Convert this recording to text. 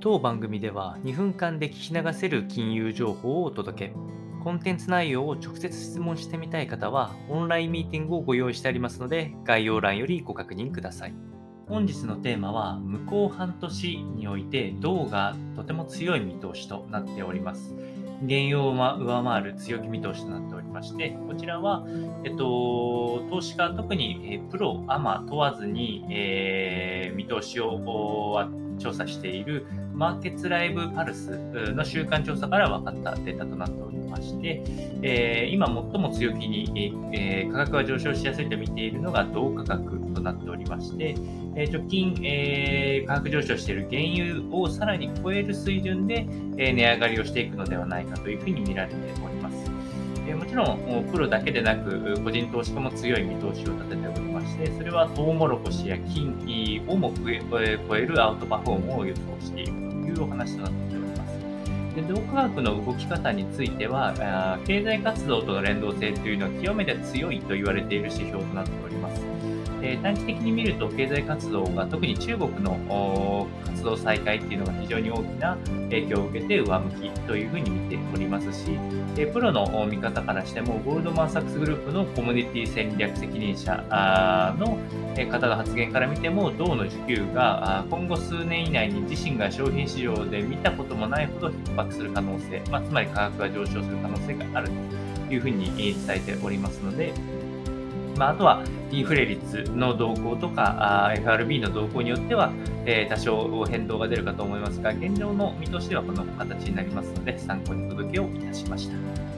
当番組では2分間で聞き流せる金融情報をお届け。コンテンツ内容を直接質問してみたい方は、オンラインミーティングをご用意してありますので、概要欄よりご確認ください。本日のテーマは、向こう半年において、銅がとても強い見通しとなっております。原油を上回る強気見通しとなっておりまして、こちらは、えっと、投資家、特に、プロ、アマ問わずに、えー、見通しを調査しているマーケッツライブパルスの週間調査から分かったデータとなっておりまして、えー、今最も強気に、えー、価格が上昇しやすいと見ているのが同価格となっておりまして、えー、直近、え価格上昇している原油をさらに超える水準で、え値上がりをしていくのではないかというふうに見られております。えもちろん、プロだけでなく、個人投資家も強い見通しを立てておりまして、それはトウモロコシや金をも超えるアウトパフォームを予想しているというお話となっております。で同価格の動き方については、経済活動との連動性というのは極めて強いと言われている指標となっております。え、短期的に見ると経済活動が特に中国の活動再開っていうのが非常に大きな影響を受けて上向きというふうに見ておりますし、え、プロの見方からしてもゴールドマン・サックスグループのコミュニティ戦略責任者の方の発言から見ても銅の需給が今後数年以内に自身が商品市場で見たこともないほど逼迫する可能性、まあ、つまり価格が上昇する可能性があるというふうに伝えておりますので、まあ、あとはインフレ率の動向とか、FRB の動向によっては、えー、多少変動が出るかと思いますが、現状の見通しではこの形になりますので、参考にお届けをいたしました。